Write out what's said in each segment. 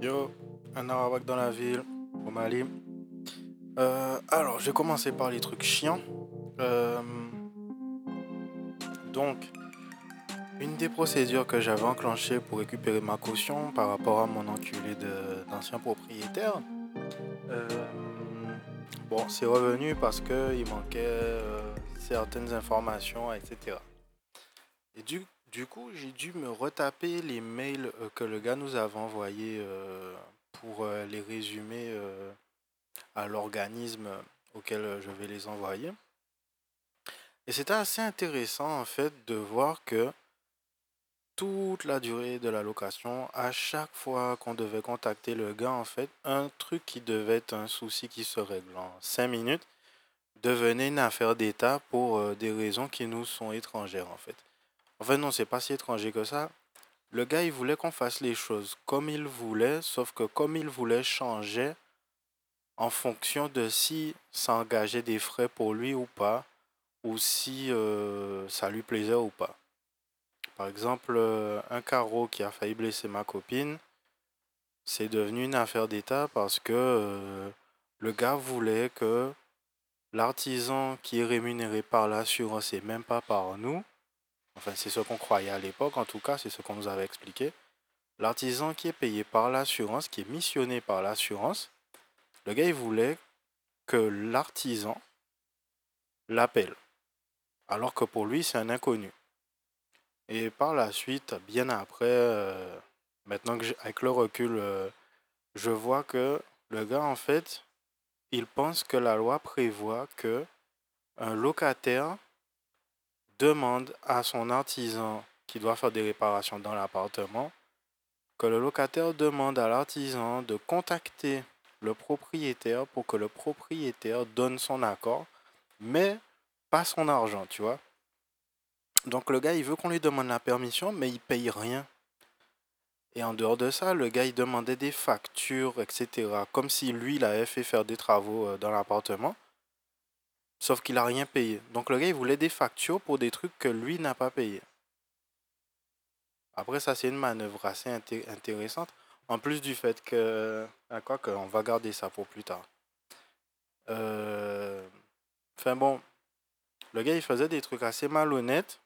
Yo, un Arawak dans la ville, au Mali. Euh, alors, je vais commencer par les trucs chiants. Euh, donc, une des procédures que j'avais enclenchées pour récupérer ma caution par rapport à mon enculé d'ancien propriétaire, euh, bon, c'est revenu parce qu'il manquait certaines informations, etc. Et du, du coup, j'ai dû me retaper les mails euh, que le gars nous avait envoyés euh, pour euh, les résumer à l'organisme auquel je vais les envoyer. Et c'était assez intéressant en fait de voir que toute la durée de la location, à chaque fois qu'on devait contacter le gars, en fait, un truc qui devait être un souci qui se règle en 5 minutes devenait une affaire d'État pour des raisons qui nous sont étrangères en fait. En fait, non, c'est pas si étranger que ça. Le gars, il voulait qu'on fasse les choses comme il voulait, sauf que comme il voulait changer en fonction de si ça engageait des frais pour lui ou pas, ou si euh, ça lui plaisait ou pas. Par exemple, euh, un carreau qui a failli blesser ma copine, c'est devenu une affaire d'État parce que euh, le gars voulait que l'artisan qui est rémunéré par l'assurance et même pas par nous, enfin c'est ce qu'on croyait à l'époque, en tout cas c'est ce qu'on nous avait expliqué, l'artisan qui est payé par l'assurance, qui est missionné par l'assurance, le gars il voulait que l'artisan l'appelle, alors que pour lui c'est un inconnu. Et par la suite, bien après, euh, maintenant que avec le recul, euh, je vois que le gars, en fait, il pense que la loi prévoit que un locataire demande à son artisan qui doit faire des réparations dans l'appartement, que le locataire demande à l'artisan de contacter le propriétaire pour que le propriétaire donne son accord, mais pas son argent, tu vois. Donc le gars, il veut qu'on lui demande la permission, mais il paye rien. Et en dehors de ça, le gars, il demandait des factures, etc. Comme si lui, il avait fait faire des travaux euh, dans l'appartement. Sauf qu'il a rien payé. Donc le gars, il voulait des factures pour des trucs que lui n'a pas payé. Après, ça, c'est une manœuvre assez inté- intéressante. En plus du fait que... Ah, quoi que, on va garder ça pour plus tard. Euh, Enfin bon, le gars, il faisait des trucs assez malhonnêtes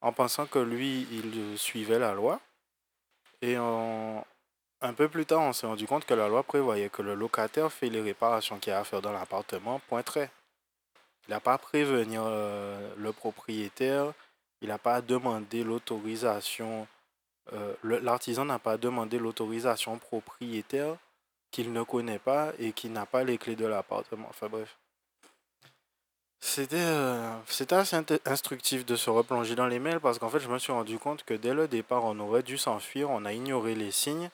en pensant que lui, il suivait la loi. Et un peu plus tard, on s'est rendu compte que la loi prévoyait que le locataire fait les réparations qu'il a à faire dans l'appartement, point. Il n'a pas prévenir euh, le propriétaire, il n'a pas à demander l'autorisation, euh, l'artisan n'a pas à demander l'autorisation au propriétaire qu'il ne connaît pas et qui n'a pas les clés de l'appartement. Enfin bref. C'était euh, assez instructif de se replonger dans les mails parce qu'en fait, je me suis rendu compte que dès le départ, on aurait dû s'enfuir, on a ignoré les signes.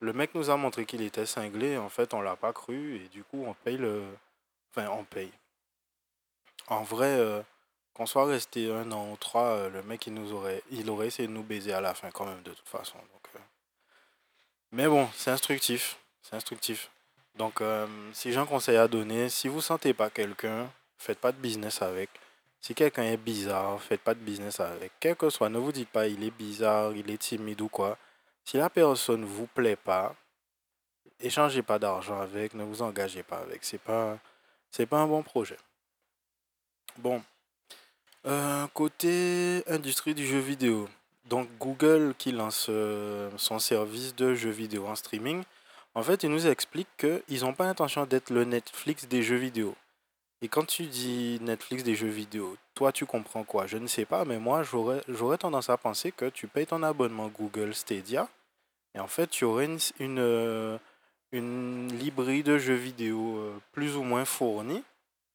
Le mec nous a montré qu'il était cinglé, en fait, on l'a pas cru et du coup, on paye le. Enfin, on paye. En vrai, euh, qu'on soit resté un an ou trois, euh, le mec, il nous aurait, il aurait essayé de nous baiser à la fin quand même, de toute façon. Donc, euh. Mais bon, c'est instructif. C'est instructif. Donc, si j'ai un conseil à donner, si vous sentez pas quelqu'un, faites pas de business avec. Si quelqu'un est bizarre, faites pas de business avec. Quel que soit, ne vous dites pas il est bizarre, il est timide ou quoi. Si la personne vous plaît pas, échangez pas d'argent avec, ne vous engagez pas avec. C'est pas, c'est pas un bon projet. Bon, Euh, côté industrie du jeu vidéo, donc Google qui lance euh, son service de jeux vidéo en streaming, en fait, il nous explique qu'ils n'ont pas l'intention d'être le Netflix des jeux vidéo. Et quand tu dis Netflix des jeux vidéo, toi tu comprends quoi? Je ne sais pas, mais moi j'aurais tendance à penser que tu payes ton abonnement Google Stadia et en fait tu aurais une, euh, librairie de jeux vidéo plus ou moins fournie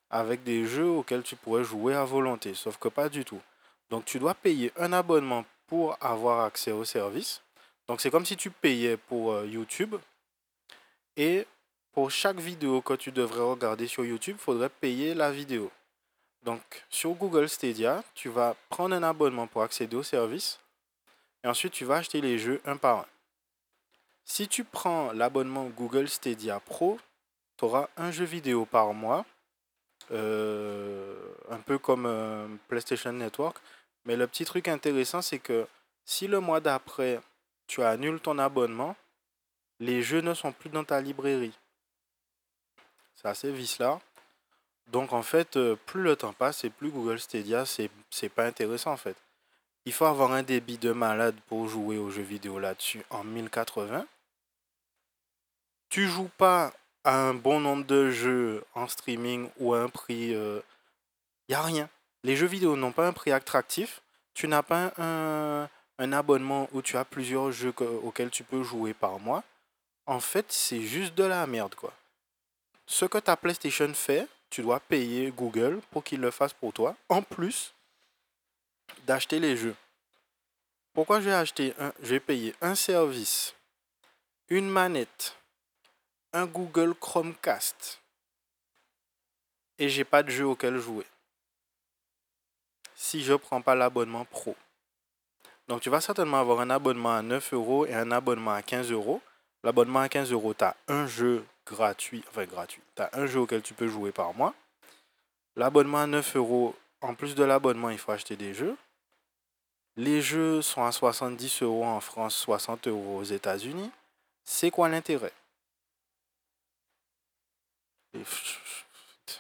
avec des jeux auxquels tu pourrais jouer à volonté, sauf que pas du tout. Donc tu dois payer un abonnement pour avoir accès au service. Donc c'est comme si tu payais pour euh, YouTube et pour chaque vidéo que tu devrais regarder sur YouTube, il faudrait payer la vidéo. Donc sur Google Stadia, tu vas prendre un abonnement pour accéder au service et ensuite tu vas acheter les jeux un par un. Si tu prends l'abonnement Google Stadia Pro, tu auras un jeu vidéo par mois un peu comme euh, PlayStation Network. Mais le petit truc intéressant, c'est que si le mois d'après, tu annules ton abonnement, les jeux ne sont plus dans ta librairie. C'est assez vice-là. Donc en fait, euh, plus le temps passe et plus Google Stadia, c'est pas intéressant en fait. Il faut avoir un débit de malade pour jouer aux jeux vidéo là-dessus en 1080. Tu joues pas un bon nombre de jeux en streaming ou à un prix. Il n'y a rien. Les jeux vidéo n'ont pas un prix attractif. Tu n'as pas un, un abonnement où tu as plusieurs jeux auxquels tu peux jouer par mois. En fait, c'est juste de la merde quoi. Ce que ta PlayStation fait, tu dois payer Google pour qu'il le fasse pour toi, en plus d'acheter les jeux. Pourquoi je vais acheter un, je vais payer un service, une manette, un Google Chromecast et j'ai pas de jeu auquel jouer. Si je prends pas l'abonnement pro. Donc tu vas certainement avoir un abonnement à 9 euros et un abonnement à 15 euros. L'abonnement à 15 euros, tu as un jeu gratuit, enfin gratuit. Tu as un jeu auquel tu peux jouer par mois. L'abonnement à 9 euros, en plus de l'abonnement, il faut acheter des jeux. Les jeux sont à 70 euros en France, 60 euros aux États-Unis. C'est quoi l'intérêt?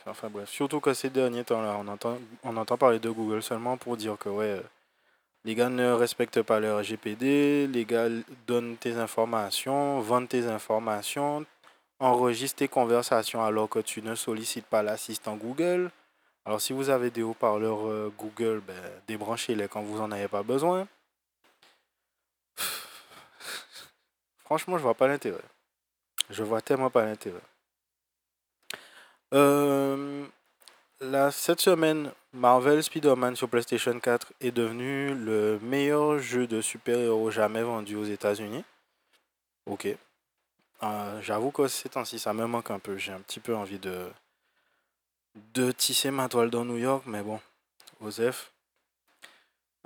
Enfin bref, surtout que ces derniers temps-là, on entend, on entend parler de Google seulement pour dire que ouais, les gars ne respectent pas leur GPD, les gars donnent tes informations, vendent tes informations, enregistre tes conversations alors que tu ne sollicites pas l'assistant Google. Alors si vous avez des haut-parleurs euh, Google, ben, débranchez-les quand vous n'en avez pas besoin. Franchement, je vois pas l'intérêt. Je vois tellement pas l'intérêt. Euh, cette semaine, Marvel Spider-Man sur PlayStation 4 est devenu le meilleur jeu de super-héros jamais vendu aux États-Unis. Ok. Euh, j'avoue que ces temps-ci, ça me manque un peu. J'ai un petit peu envie de, de tisser ma toile dans New York, mais bon, Osef.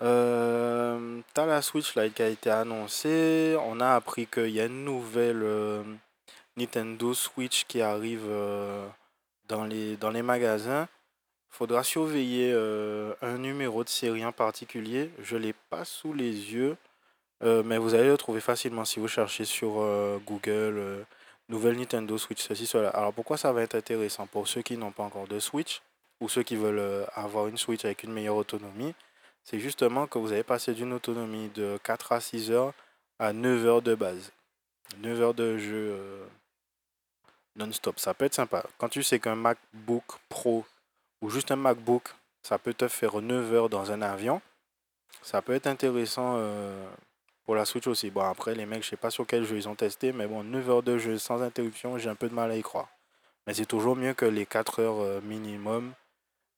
Euh, T'as la Switch Lite qui a été annoncée. On a appris qu'il y a une nouvelle Nintendo Switch qui arrive dans, les, dans les magasins. Faudra surveiller un numéro de série en particulier. Je ne l'ai pas sous les yeux. Euh, mais vous allez le trouver facilement si vous cherchez sur euh, Google euh, nouvelle Nintendo Switch, ceci, cela. Alors pourquoi ça va être intéressant? Pour ceux qui n'ont pas encore de Switch ou ceux qui veulent avoir une Switch avec une meilleure autonomie C'est justement que vous allez passer d'une autonomie de 4 à 6 heures à 9 heures de base. 9 heures de jeu non-stop. Ça peut être sympa. Quand tu sais qu'un MacBook Pro ou juste un MacBook, ça peut te faire 9 heures dans un avion, ça peut être intéressant pour la Switch aussi. Bon, après, les mecs, je sais pas sur quel jeu ils ont testé, mais bon, 9 heures de jeu sans interruption, j'ai un peu de mal à y croire. Mais c'est toujours mieux que les 4 heures euh, minimum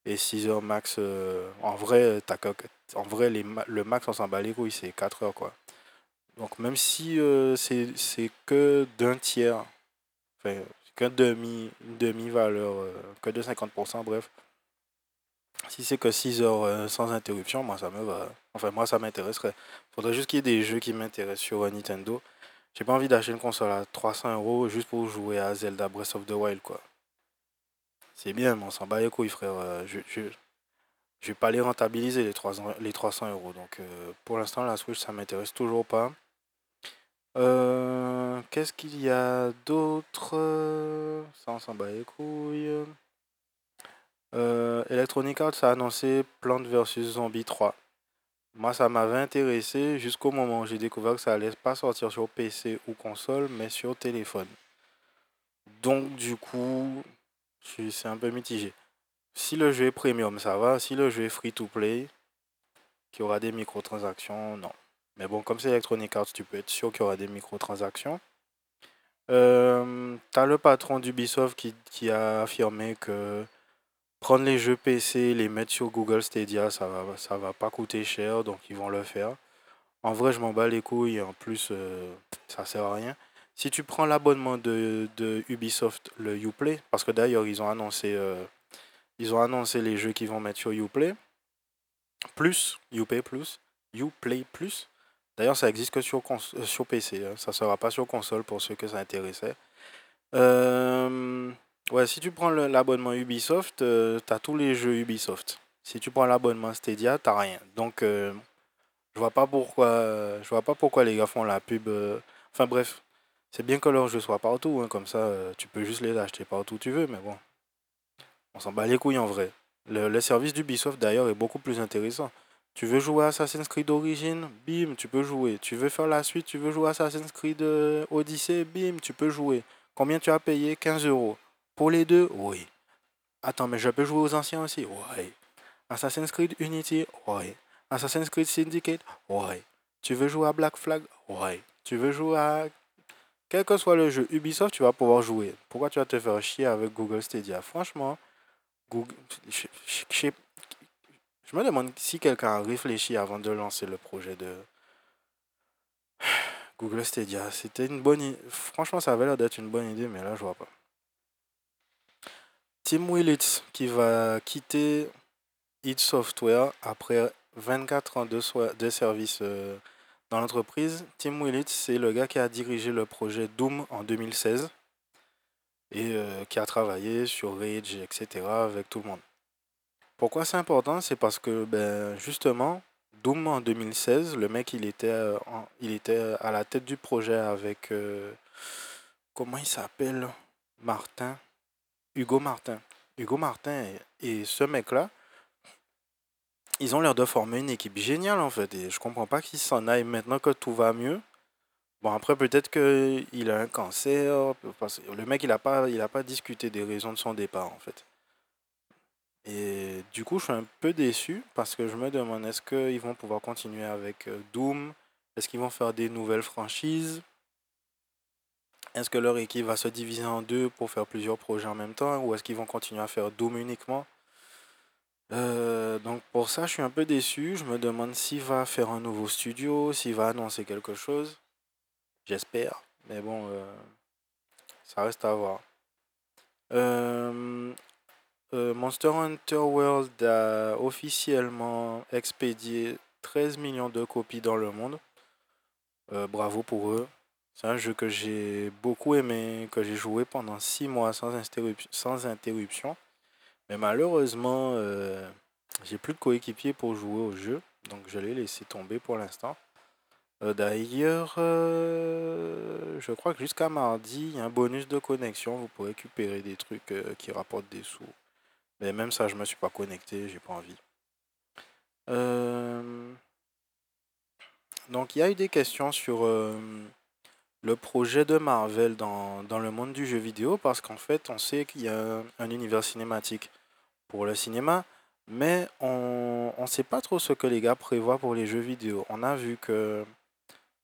et 6 heures max. Euh, en vrai, en vrai le max, on s'en bat les couilles, c'est 4 heures, quoi. Donc, même si euh, c'est que d'un tiers, enfin, qu'un demi, demi-valeur, que de 50%, bref, si c'est que 6 heures euh, sans interruption, moi ça me va. Enfin, moi ça m'intéresserait. Faudrait juste qu'il y ait des jeux qui m'intéressent sur euh, Nintendo. J'ai pas envie d'acheter une console à 300 euros juste pour jouer à Zelda Breath of the Wild, quoi. C'est bien, mais on s'en bat les couilles, frère. Euh, je, je, je, vais pas les rentabiliser, les 300, les 300 euros. Donc, pour l'instant, la Switch, ça m'intéresse toujours pas. Qu'est-ce qu'il y a d'autre? Ça, on s'en bat les couilles. Euh, Electronic Arts a annoncé Plants vs Zombie 3. Moi, ça m'avait intéressé jusqu'au moment où j'ai découvert que ça allait pas sortir sur PC ou console, mais sur téléphone. Donc, du coup, c'est un peu mitigé. Si le jeu est premium, ça va. Si le jeu est free to play, qu'il y aura des microtransactions, non. Mais bon, comme c'est Electronic Arts, tu peux être sûr qu'il y aura des microtransactions. Euh, T'as le patron d'Ubisoft qui, qui a affirmé que prendre les jeux PC, les mettre sur Google Stadia, ça va, ça va pas coûter cher, donc ils vont le faire. En vrai, je m'en bats les couilles, en plus, euh, ça sert à rien. Si tu prends l'abonnement de, Ubisoft, le Uplay, parce que d'ailleurs, ils ont annoncé euh, ils ont annoncé les jeux qu'ils vont mettre sur Uplay, plus, Uplay plus, Uplay plus. D'ailleurs, ça existe que sur, euh, sur PC, hein. ça sera pas sur console pour ceux que ça intéressait. Euh, Ouais, si tu prends l'abonnement Ubisoft, euh, tu as tous les jeux Ubisoft. Si tu prends l'abonnement Stadia, t'as rien. Donc, euh, Je vois pas pourquoi, je vois pas pourquoi les gars font la pub. Enfin bref, c'est bien que leurs jeux soient partout, hein, comme ça tu peux juste les acheter partout où tu veux, mais bon, on s'en bat les couilles en vrai. Le, le service d'Ubisoft d'ailleurs est beaucoup plus intéressant. Tu veux jouer à Assassin's Creed Origins? Bim, tu peux jouer. Tu veux faire la suite, tu veux jouer à Assassin's Creed euh, Odyssey? Bim, tu peux jouer. Combien tu as payé? 15 euros. Pour les deux? Oui. Attends, mais je peux jouer aux anciens aussi? Oui. Assassin's Creed Unity? Oui. Assassin's Creed Syndicate? Oui. Tu veux jouer à Black Flag? Oui. Tu veux jouer à... Quel que soit le jeu Ubisoft, tu vas pouvoir jouer. Pourquoi tu vas te faire chier avec Google Stadia? Franchement, Google... je- sais- je me demande si quelqu'un a réfléchi avant de lancer le projet de Google Stadia. C'était une bonne idée. Franchement, ça avait l'air d'être une bonne idée, mais là, je vois pas. Tim Willits qui va quitter id Software après 24 ans de, service euh, dans l'entreprise. Tim Willits, c'est le gars qui a dirigé le projet Doom en 2016 et euh, qui a travaillé sur Rage, etc. avec tout le monde. Pourquoi c'est important? C'est parce que, ben, justement, Doom en 2016, le mec, il était, euh, était à la tête du projet avec. euh, comment il s'appelle? Martin. Hugo Martin. Hugo Martin et, ce mec-là, ils ont l'air de former une équipe géniale en fait. Et je comprends pas qu'ils s'en aillent maintenant que tout va mieux. Bon, après, peut-être qu'il a un cancer. le mec, il n'a pas, il pas discuté des raisons de son départ en fait. Et du coup, je suis un peu déçu parce que je me demande est-ce qu'ils vont pouvoir continuer avec euh, Doom? Est-ce qu'ils vont faire des nouvelles franchises? Est-ce que leur équipe va se diviser en deux pour faire plusieurs projets en même temps Ou est-ce qu'ils vont continuer à faire Doom uniquement? Euh, Donc pour ça, je suis un peu déçu. Je me demande s'il va faire un nouveau studio, s'il va annoncer quelque chose. J'espère. Mais bon, euh, ça reste à voir. Euh, Monster Hunter World a officiellement expédié 13 millions de copies dans le monde. Euh, bravo pour eux. C'est un jeu que j'ai beaucoup aimé, que j'ai joué pendant 6 mois sans, interrup- sans interruption. Mais malheureusement, euh, j'ai plus de coéquipier pour jouer au jeu. Donc je l'ai laissé tomber pour l'instant. D'ailleurs, je crois que jusqu'à mardi, il y a un bonus de connexion. Vous pourrez récupérer des trucs qui rapportent des sous. Mais même ça, je me suis pas connecté, j'ai pas envie. Euh, Donc il y a eu des questions sur euh, le projet de Marvel dans, dans le monde du jeu vidéo parce qu'en fait, on sait qu'il y a un, un univers cinématique pour le cinéma, mais on ne sait pas trop ce que les gars prévoient pour les jeux vidéo. On a vu que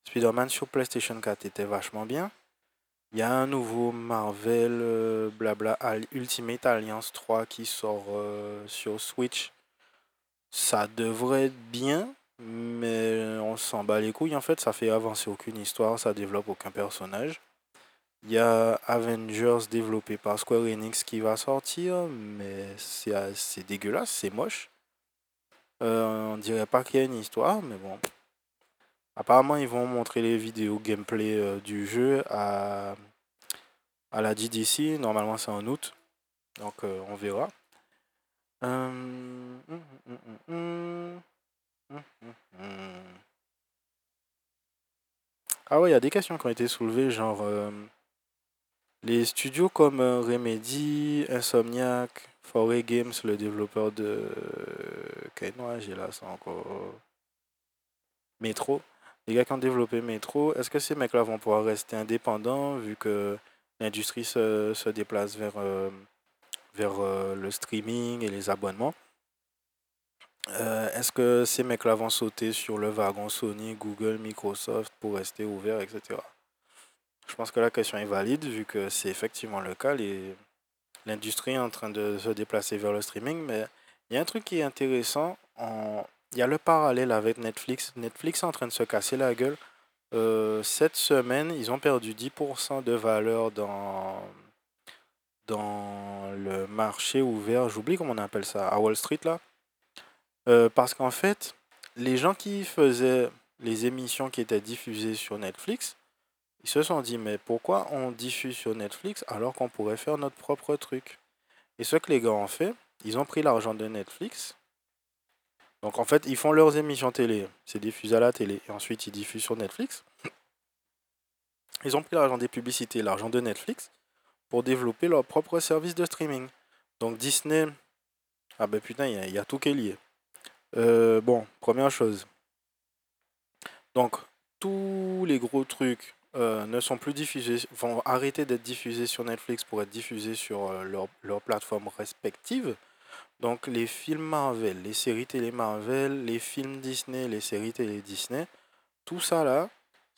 Spider-Man sur PlayStation 4 était vachement bien. Il y a un nouveau Marvel euh, blabla Ultimate Alliance 3 qui sort euh, sur Switch. Ça devrait être bien, mais on s'en bat les couilles en fait. Ça fait avancer aucune histoire, ça développe aucun personnage. Il y a Avengers développé par Square Enix qui va sortir, mais c'est c'est dégueulasse, c'est moche. Euh, on dirait pas qu'il y a une histoire, mais bon. Apparemment, ils vont montrer les vidéos gameplay euh, du jeu à, à la GDC. Normalement, c'est en août. Donc, euh, on verra. Euh, hum, hum, hum. Ah ouais, il y a des questions qui ont été soulevées, genre les studios comme Remedy, Insomniac, Foray Games, le développeur de quel j'ai là, c'est encore Metro. Les gars qui ont développé Metro, est-ce que ces mecs-là vont pouvoir rester indépendants vu que l'industrie se, déplace vers, euh, euh, le streaming et les abonnements? Euh, Est-ce que ces mecs-là vont sauter sur le wagon Sony, Google, Microsoft pour rester ouverts, etc. Je pense que la question est valide vu que c'est effectivement le cas. L'industrie est en train de se déplacer vers le streaming, mais il y a un truc qui est intéressant. en- Il y a le parallèle avec Netflix. Netflix est en train de se casser la gueule. Euh, cette semaine, ils ont perdu 10% de valeur dans, dans le marché ouvert. J'oublie comment on appelle ça, à Wall Street là. Euh, parce qu'en fait, les gens qui faisaient les émissions qui étaient diffusées sur Netflix, ils se sont dit, mais pourquoi on diffuse sur Netflix alors qu'on pourrait faire notre propre truc? Et ce que les gars ont fait, ils ont pris l'argent de Netflix, Donc en fait, ils font leurs émissions télé, c'est diffusé à la télé, et ensuite ils diffusent sur Netflix. Ils ont pris l'argent des publicités, l'argent de Netflix, pour développer leur propre service de streaming. Donc Disney, ah ben putain, il y, a tout qui est lié. Euh, bon, première chose. Donc, tous les gros trucs euh, ne sont plus diffusés, vont arrêter d'être diffusés sur Netflix pour être diffusés sur euh, leur, leur plateforme respective. Donc les films Marvel, les séries télé Marvel, les films Disney, les séries télé Disney, tout ça là,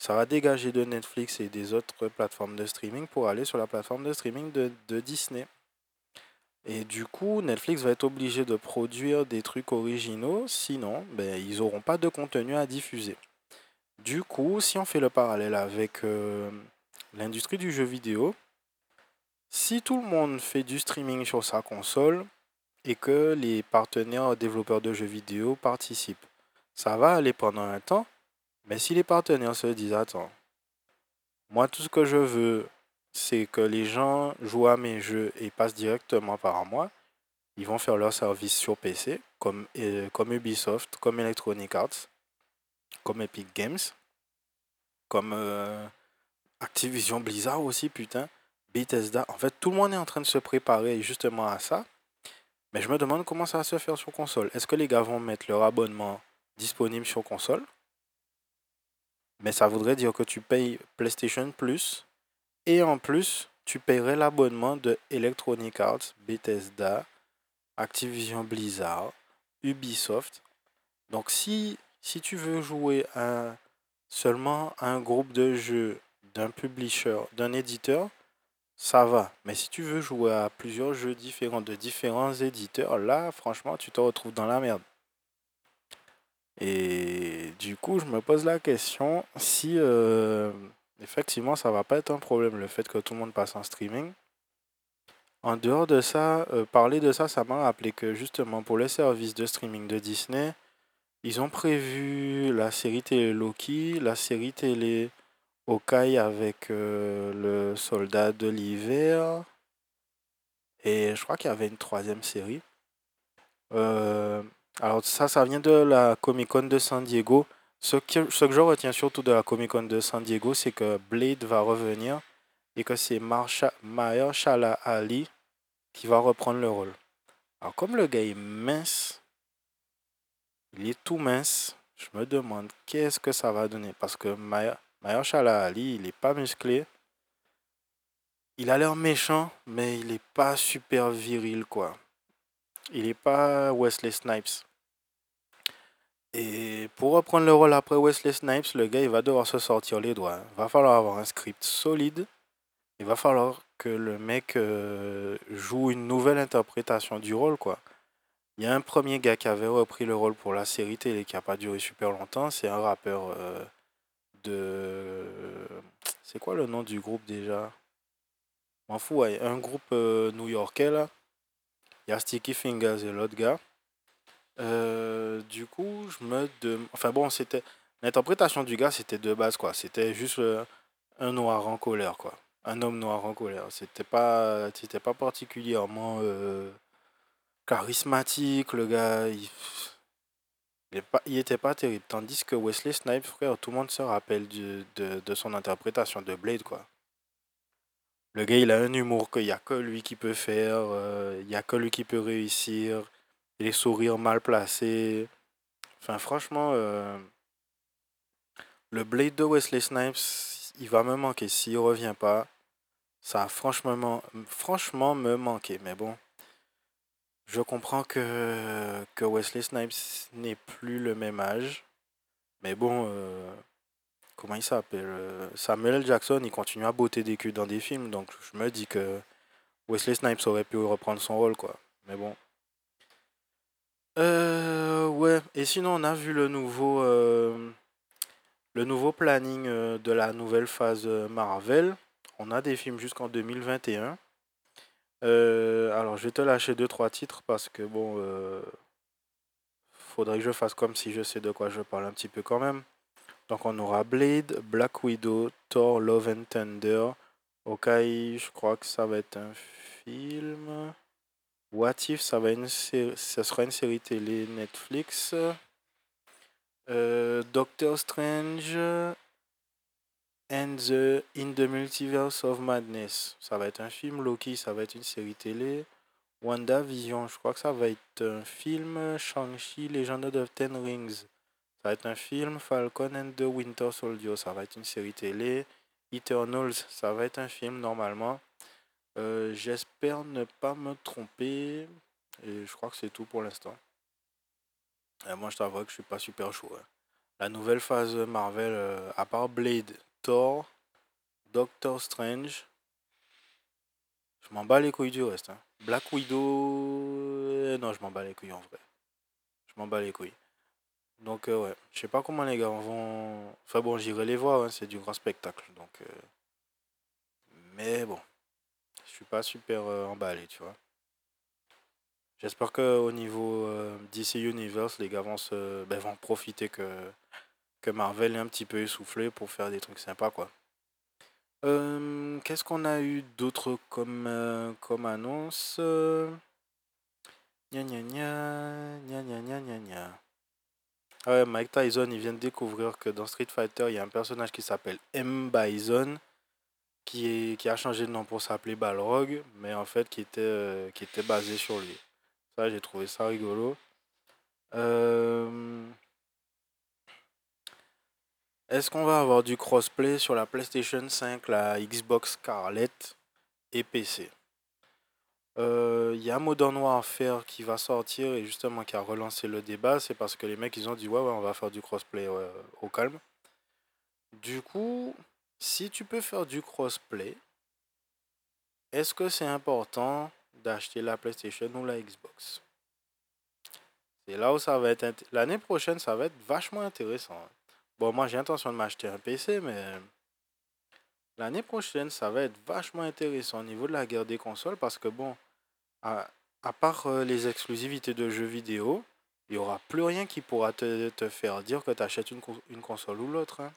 ça va dégager de Netflix et des autres plateformes de streaming pour aller sur la plateforme de streaming de, Disney. Et du coup, Netflix va être obligé de produire des trucs originaux, sinon, ben, ils n'auront pas de contenu à diffuser. Du coup, si on fait le parallèle avec euh, l'industrie du jeu vidéo, si tout le monde fait du streaming sur sa console, et que les partenaires développeurs de jeux vidéo participent. Ça va aller pendant un temps, mais si les partenaires se disent attends, moi tout ce que je veux, c'est que les gens jouent à mes jeux et passent directement par moi, ils vont faire leur service sur PC, comme, euh, comme Ubisoft, comme Electronic Arts, comme Epic Games, comme euh, Activision Blizzard aussi, putain, Bethesda. En fait, tout le monde est en train de se préparer justement à ça. Mais je me demande comment ça va se faire sur console. Est-ce que les gars vont mettre leur abonnement disponible sur console? Mais ça voudrait dire que tu payes PlayStation Plus et en plus, tu paierais l'abonnement de Electronic Arts, Bethesda, Activision Blizzard, Ubisoft. Donc si, si tu veux jouer seulement un groupe de jeux d'un publisher, d'un éditeur, ça va. Mais si tu veux jouer à plusieurs jeux différents de différents éditeurs, là, franchement, tu te retrouves dans la merde. Et du coup, je me pose la question si euh, effectivement ça va pas être un problème le fait que tout le monde passe en streaming. En dehors de ça, euh, parler de ça, ça m'a rappelé que justement pour les services de streaming de Disney, ils ont prévu la série télé Loki, la série télé Hawkeye avec euh, le soldat de l'hiver. Et je crois qu'il y avait une troisième série. Euh, alors ça, ça vient de la Comic Con de San Diego. Ce que, ce que je retiens surtout de la Comic Con de San Diego, c'est que Blade va revenir et que c'est Mahershala Ali qui va reprendre le rôle. Alors comme le gars est mince, il est tout mince, je me demande qu'est-ce que ça va donner. Parce que Maya, Mahershala Ali, il n'est pas musclé. Il a l'air méchant, mais il n'est pas super viril, quoi. Il n'est pas Wesley Snipes. Et pour reprendre le rôle après Wesley Snipes, le gars, il va devoir se sortir les doigts. Il va falloir avoir un script solide. Il va falloir que le mec euh, joue une nouvelle interprétation du rôle, quoi. Il y a un premier gars qui avait repris le rôle pour la série télé qui n'a pas duré super longtemps. C'est un rappeur euh, de. C'est quoi le nom du groupe déjà? M'en fous, un groupe euh, new-yorkais là. Il y a Sticky Fingers et l'autre gars. Euh, du coup, je me demande. Enfin bon, c'était. L'interprétation du gars, c'était de base quoi. C'était juste euh, un noir en colère quoi. Un homme noir en colère. C'était pas, c'était pas particulièrement charismatique. Le gars, il était pas terrible. Tandis que Wesley Snipes, frère, tout le monde se rappelle de, de, son interprétation de Blade, quoi. Le gars, il a un humour qu'il n'y a que lui qui peut faire, euh, il n'y a que lui qui peut réussir, les sourires mal placés. Enfin, franchement, euh, le Blade de Wesley Snipes, il va me manquer. S'il revient pas, ça va franchement, franchement me manquer. Mais bon, je comprends que, que Wesley Snipes n'est plus le même âge. Mais bon, euh, comment il s'appelle euh, Samuel Jackson, il continue à botter des culs dans des films. Donc je me dis que Wesley Snipes aurait pu reprendre son rôle, quoi. Mais bon. Euh, ouais, et sinon on a vu le nouveau, le nouveau planning de la nouvelle phase Marvel. On a des films jusqu'en 2021. Euh, alors, je vais te lâcher deux trois titres parce que bon, euh, faudrait que je fasse comme si je sais de quoi je parle un petit peu quand même. Donc, on aura Blade, Black Widow, Thor, Love and Thunder. Ok, je crois que ça va être un film. What If, ça, va une sera une série télé Netflix. Euh, Doctor Strange and the In the Multiverse of Madness. Ça va être un film. Loki, ça va être une série télé. WandaVision, je crois que ça va être un film. Shang-Chi, Legend of Ten Rings. Ça va être un film. Falcon and the Winter Soldier, ça va être une série télé. Eternals, ça va être un film normalement. Euh, j'espère ne pas me tromper. Et je crois que c'est tout pour l'instant. moi, je t'avoue que je suis pas super chaud. Hein. La nouvelle phase Marvel, euh, à part Blade, Thor, Doctor Strange, je m'en bats les couilles du reste. Hein. Black Widow, euh, non, je m'en bats les couilles en vrai. Je m'en bats les couilles. Donc, ouais, je sais pas comment les gars vont. Enfin bon, j'irai les voir, hein, c'est du grand spectacle. Donc, mais bon pas super euh, emballé, tu vois. J'espère que au niveau euh, DC Universe, les gars vont, se, ben, vont profiter que, que Marvel est un petit peu essoufflé pour faire des trucs sympas, quoi. Euh, qu'est-ce qu'on a eu d'autre comme, comme annonce gna. Ah ouais, Mike Tyson, il vient de découvrir que dans Street Fighter, il y a un personnage qui s'appelle M. Bison qui, qui a changé de nom pour s'appeler Balrog, mais en fait qui était, euh, qui était basé sur lui. Ça, j'ai trouvé ça rigolo. Euh, est-ce qu'on va avoir du crossplay sur la PlayStation 5, la Xbox Scarlett et PC euh, Il y a Modern Warfare qui va sortir et justement qui a relancé le débat. C'est parce que les mecs ils ont dit ouais, ouais on va faire du crossplay au calme. Du coup, si tu peux faire du crossplay, est-ce que c'est important d'acheter la PlayStation ou la Xbox? C'est là où ça va être... L'année prochaine, ça va être vachement intéressant. Bon, moi j'ai intention de m'acheter un PC, mais l'année prochaine, ça va être vachement intéressant au niveau de la guerre des consoles parce que bon, à, part euh, les exclusivités de jeux vidéo, il n'y aura plus rien qui pourra te, faire dire que tu achètes une, console ou l'autre. Hein.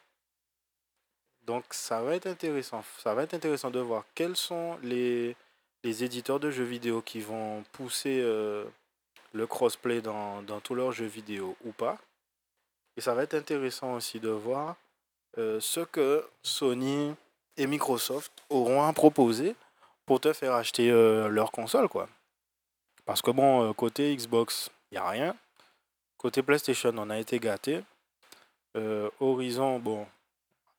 Donc ça va être intéressant. Ça va être intéressant de voir quels sont les, les éditeurs de jeux vidéo qui vont pousser euh, le crossplay dans, dans tous leurs jeux vidéo ou pas. Et ça va être intéressant aussi de voir euh, ce que Sony et Microsoft auront à proposer pour te faire acheter euh, leur console. Quoi. Parce que bon, côté Xbox, il n'y a rien. Côté PlayStation, on a été gâté. Horizon, bon,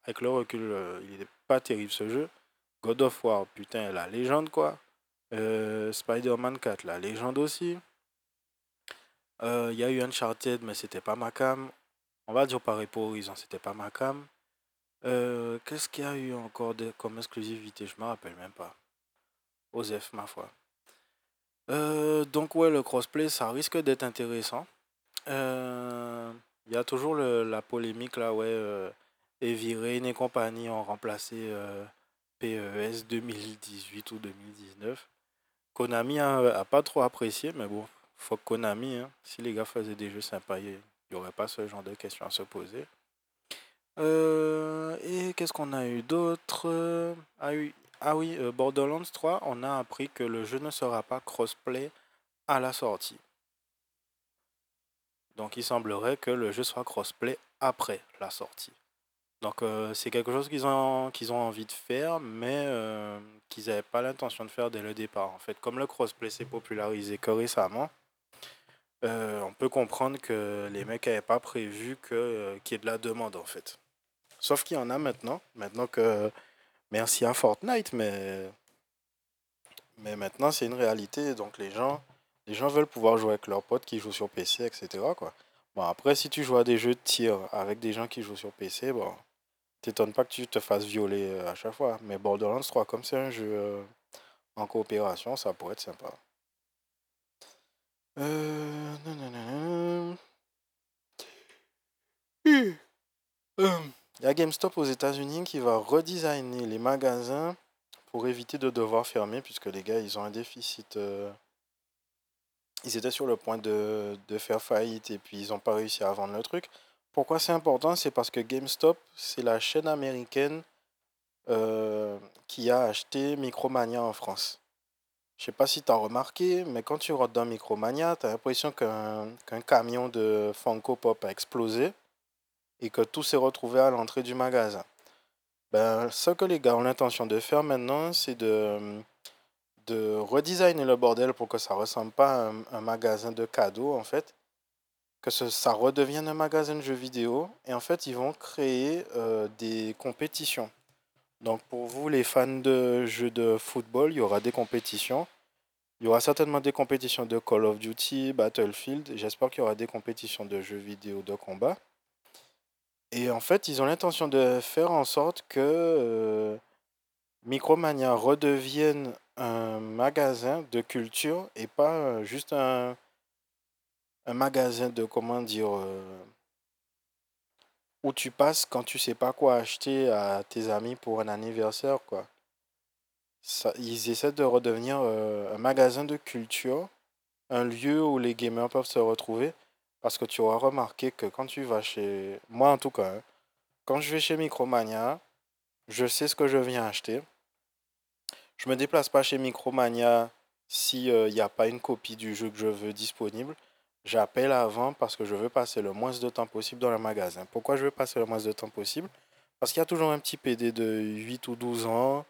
avec le recul, euh, il n'est pas terrible ce jeu. God of War, putain, la légende quoi. Euh, Spider-Man 4, la légende aussi. Euh, il y a eu Uncharted, mais c'était pas ma cam. On va dire pareil pour Horizon, c'était pas ma cam. Qu'est-ce qu'il y a eu encore de, comme exclusivité? Je me rappelle même pas. Osef, ma foi. donc ouais, le crossplay, ça risque d'être intéressant. Il y a toujours la polémique là, ouais et Rain et compagnie ont remplacé euh, PES 2018 ou 2019. Konami a, pas trop apprécié, mais bon, faut que Konami, hein, si les gars faisaient des jeux sympas, n'y aurait pas ce genre de questions à se poser. Euh, et qu'est-ce qu'on a eu d'autre? Ah oui, ah oui euh, Borderlands 3, on a appris que le jeu ne sera pas crossplay à la sortie. Donc il semblerait que le jeu sera crossplay après la sortie. Donc euh, c'est quelque chose qu'ils ont, qu'ils ont envie de faire, mais qu'ils n'avaient pas l'intention de faire dès le départ. En fait, comme le crossplay s'est popularisé que récemment, euh, on peut comprendre que les mecs n'avaient pas prévu que, qu'il y ait de la demande en fait. Sauf qu'il y en a maintenant, maintenant que merci à Fortnite, mais, mais maintenant c'est une réalité, donc les gens, les gens veulent pouvoir jouer avec leurs potes qui jouent sur PC, etc. Quoi. Bon, après, si tu joues à des jeux de tir avec des gens qui jouent sur PC, bon, t'étonnes pas que tu te fasses violer euh, à chaque fois. Mais Borderlands 3, comme c'est un jeu euh, en coopération, ça pourrait être sympa. Euh... Il y a GameStop aux États-Unis qui va redesigner les magasins pour éviter de devoir fermer, puisque les gars, ils ont un déficit. Euh, ils étaient sur le point de, faire faillite et puis ils n'ont pas réussi à vendre le truc. Pourquoi c'est important? C'est parce que GameStop, c'est la chaîne américaine euh, qui a acheté Micromania en France. Je sais pas si tu as remarqué, mais quand tu rentres dans Micromania, tu as l'impression qu'un qu'un camion de Funko Pop a explosé et que tout s'est retrouvé à l'entrée du magasin. Ben, ce que les gars ont l'intention de faire maintenant, c'est de, de redesigner le bordel pour que ça ressemble pas à un, magasin de cadeaux, en fait. Que ça redevienne un magasin de jeux vidéo. Et en fait, ils vont créer euh, des compétitions. Donc pour vous, les fans de jeux de football, il y aura des compétitions. Il y aura certainement des compétitions de Call of Duty, Battlefield. J'espère qu'il y aura des compétitions de jeux vidéo de combat. Et en fait, ils ont l'intention de faire en sorte que euh, Micromania redevienne un magasin de culture et pas euh, juste un, un magasin de, comment dire, euh, où tu passes quand tu sais pas quoi acheter à tes amis pour un anniversaire, quoi. Ils essaient de redevenir un magasin de culture, un lieu où les gamers peuvent se retrouver. Parce que tu auras remarqué que quand tu vas chez... Moi en tout cas, hein, quand je vais chez Micromania, je sais ce que je viens acheter. Je me déplace pas chez Micromania s'il n'y a pas une copie du jeu que je veux disponible. J'appelle avant parce que je veux passer le moins de temps possible dans le magasin. Pourquoi je veux passer le moins de temps possible? Parce qu'il y a toujours un petit PD de 8 ou 12 ans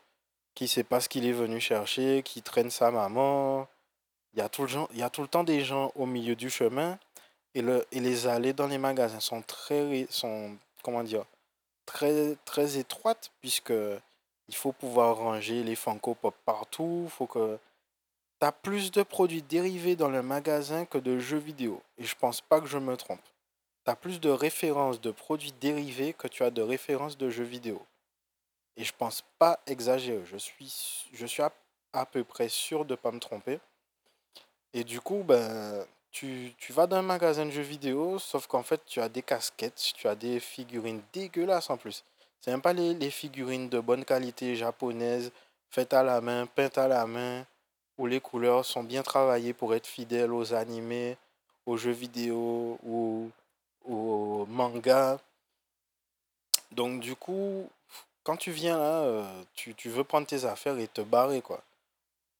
qui ne sait pas ce qu'il est venu chercher, qui traîne sa maman. Il y, a tout le il y a tout le temps des gens au milieu du chemin et, le, et les allées dans les magasins sont très, sont, comment dire, très, très étroites puisque il faut pouvoir ranger les Funko Pop partout. faut que tu as plus de produits dérivés dans le magasin que de jeux vidéo. Et je pense pas que je me trompe. Tu as plus de références de produits dérivés que tu as de références de jeux vidéo. Et je pense pas exagérer. Je suis, je suis à, à peu près sûr de pas me tromper. Et du coup, ben, tu, vas dans un magasin de jeux vidéo, sauf qu'en fait, tu as des casquettes, tu as des figurines dégueulasses en plus. C'est même pas les, figurines de bonne qualité japonaises, faites à la main, peintes à la main, où les couleurs sont bien travaillées pour être fidèles aux animés, aux jeux vidéo ou aux mangas. Donc du coup, quand tu viens là, euh, tu, veux prendre tes affaires et te barrer quoi.